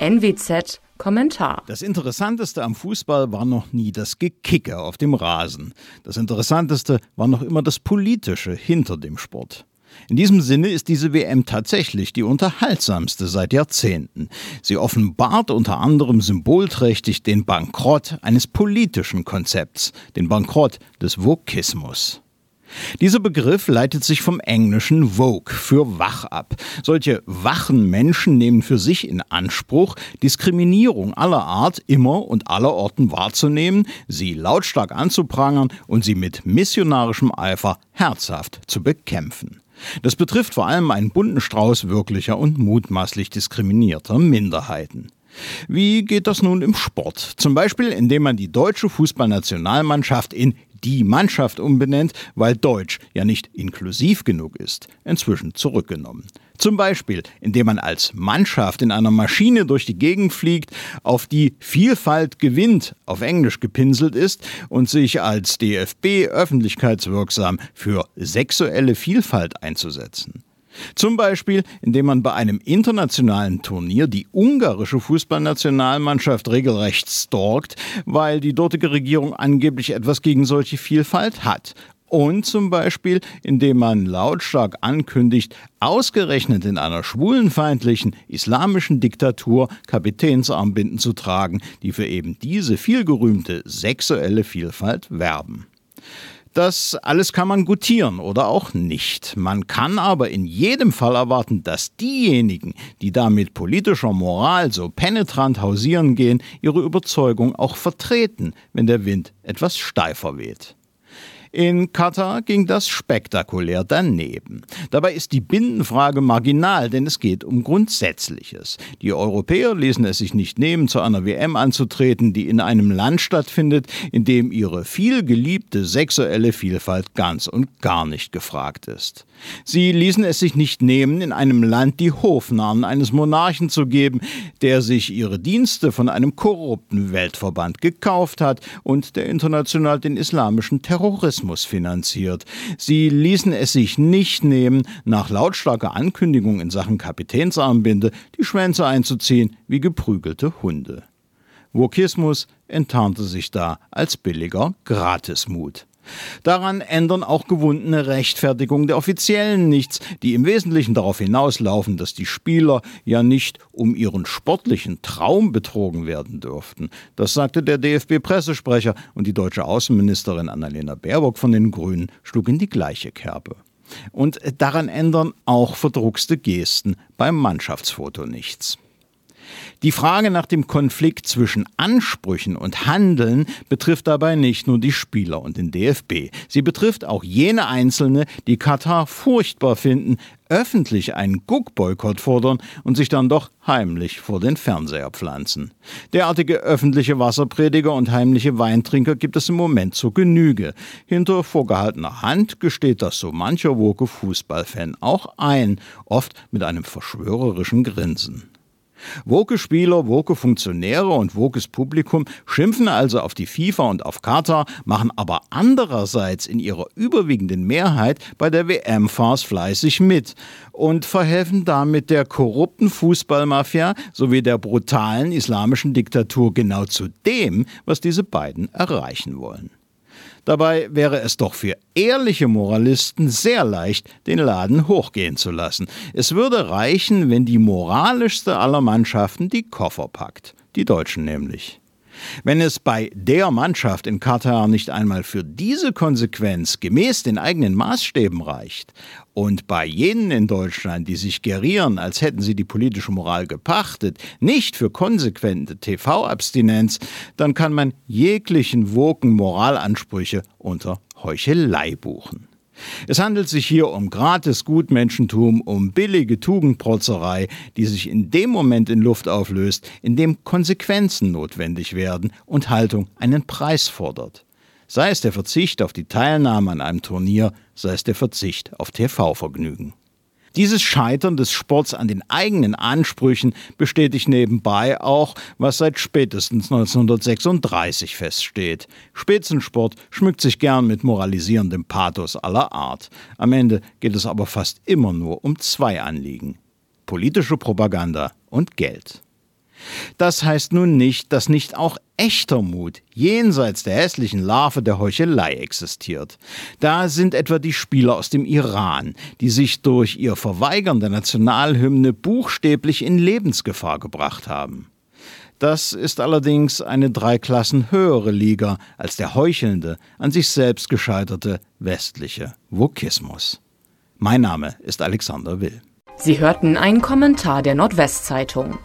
NWZ Kommentar. Das Interessanteste am Fußball war noch nie das Gekicke auf dem Rasen. Das Interessanteste war noch immer das Politische hinter dem Sport. In diesem Sinne ist diese WM tatsächlich die unterhaltsamste seit Jahrzehnten. Sie offenbart unter anderem symbolträchtig den Bankrott eines politischen Konzepts, den Bankrott des Vokismus. Dieser Begriff leitet sich vom englischen Vogue für wach ab. Solche wachen Menschen nehmen für sich in Anspruch, Diskriminierung aller Art immer und aller Orten wahrzunehmen, sie lautstark anzuprangern und sie mit missionarischem Eifer herzhaft zu bekämpfen. Das betrifft vor allem einen bunten Strauß wirklicher und mutmaßlich diskriminierter Minderheiten. Wie geht das nun im Sport? Zum Beispiel, indem man die deutsche Fußballnationalmannschaft in die Mannschaft umbenennt, weil Deutsch ja nicht inklusiv genug ist, inzwischen zurückgenommen. Zum Beispiel, indem man als Mannschaft in einer Maschine durch die Gegend fliegt, auf die Vielfalt gewinnt, auf Englisch gepinselt ist und sich als DFB öffentlichkeitswirksam für sexuelle Vielfalt einzusetzen. Zum Beispiel, indem man bei einem internationalen Turnier die ungarische Fußballnationalmannschaft regelrecht stalkt, weil die dortige Regierung angeblich etwas gegen solche Vielfalt hat. Und zum Beispiel, indem man lautstark ankündigt, ausgerechnet in einer schwulenfeindlichen islamischen Diktatur Kapitänsarmbinden zu tragen, die für eben diese vielgerühmte sexuelle Vielfalt werben. Das alles kann man gutieren oder auch nicht. Man kann aber in jedem Fall erwarten, dass diejenigen, die da mit politischer Moral so penetrant hausieren gehen, ihre Überzeugung auch vertreten, wenn der Wind etwas steifer weht. In Katar ging das spektakulär daneben. Dabei ist die Bindenfrage marginal, denn es geht um Grundsätzliches. Die Europäer ließen es sich nicht nehmen, zu einer WM anzutreten, die in einem Land stattfindet, in dem ihre vielgeliebte sexuelle Vielfalt ganz und gar nicht gefragt ist. Sie ließen es sich nicht nehmen, in einem Land die Hofnarren eines Monarchen zu geben, der sich ihre Dienste von einem korrupten Weltverband gekauft hat und der international den islamischen Terrorismus finanziert. Sie ließen es sich nicht nehmen, nach lautstarker Ankündigung in Sachen Kapitänsarmbinde die Schwänze einzuziehen wie geprügelte Hunde. Wokismus enttarnte sich da als billiger Gratismut. Daran ändern auch gewundene Rechtfertigungen der Offiziellen nichts, die im Wesentlichen darauf hinauslaufen, dass die Spieler ja nicht um ihren sportlichen Traum betrogen werden dürften. Das sagte der DFB-Pressesprecher und die deutsche Außenministerin Annalena Baerbock von den Grünen schlug in die gleiche Kerbe. Und daran ändern auch verdruckste Gesten beim Mannschaftsfoto nichts. Die Frage nach dem Konflikt zwischen Ansprüchen und Handeln betrifft dabei nicht nur die Spieler und den DFB. Sie betrifft auch jene Einzelne, die Katar furchtbar finden, öffentlich einen Guckboykott fordern und sich dann doch heimlich vor den Fernseher pflanzen. Derartige öffentliche Wasserprediger und heimliche Weintrinker gibt es im Moment zur Genüge. Hinter vorgehaltener Hand gesteht das so mancher woke Fußballfan auch ein, oft mit einem verschwörerischen Grinsen. Woke Spieler, woke Funktionäre und wokes Publikum schimpfen also auf die FIFA und auf Katar, machen aber andererseits in ihrer überwiegenden Mehrheit bei der WM-Farce fleißig mit und verhelfen damit der korrupten Fußballmafia sowie der brutalen islamischen Diktatur genau zu dem, was diese beiden erreichen wollen. Dabei wäre es doch für ehrliche Moralisten sehr leicht, den Laden hochgehen zu lassen. Es würde reichen, wenn die moralischste aller Mannschaften die Koffer packt. Die Deutschen nämlich. Wenn es bei der Mannschaft in Katar nicht einmal für diese Konsequenz gemäß den eigenen Maßstäben reicht und bei jenen in Deutschland, die sich gerieren, als hätten sie die politische Moral gepachtet, nicht für konsequente TV-Abstinenz, dann kann man jeglichen woken Moralansprüche unter Heuchelei buchen. Es handelt sich hier um gratis Gutmenschentum, um billige Tugendprotzerei, die sich in dem Moment in Luft auflöst, in dem Konsequenzen notwendig werden und Haltung einen Preis fordert. Sei es der Verzicht auf die Teilnahme an einem Turnier, sei es der Verzicht auf TV-Vergnügen. Dieses Scheitern des Sports an den eigenen Ansprüchen bestätigt nebenbei auch, was seit spätestens 1936 feststeht. Spitzensport schmückt sich gern mit moralisierendem Pathos aller Art. Am Ende geht es aber fast immer nur um zwei Anliegen. Politische Propaganda und Geld. Das heißt nun nicht, dass nicht auch echter Mut jenseits der hässlichen Larve der Heuchelei existiert. Da sind etwa die Spieler aus dem Iran, die sich durch ihr Verweigern der Nationalhymne buchstäblich in Lebensgefahr gebracht haben. Das ist allerdings eine drei Klassen höhere Liga als der heuchelnde, an sich selbst gescheiterte westliche Vokismus. Mein Name ist Alexander Will. Sie hörten einen Kommentar der Nordwestzeitung.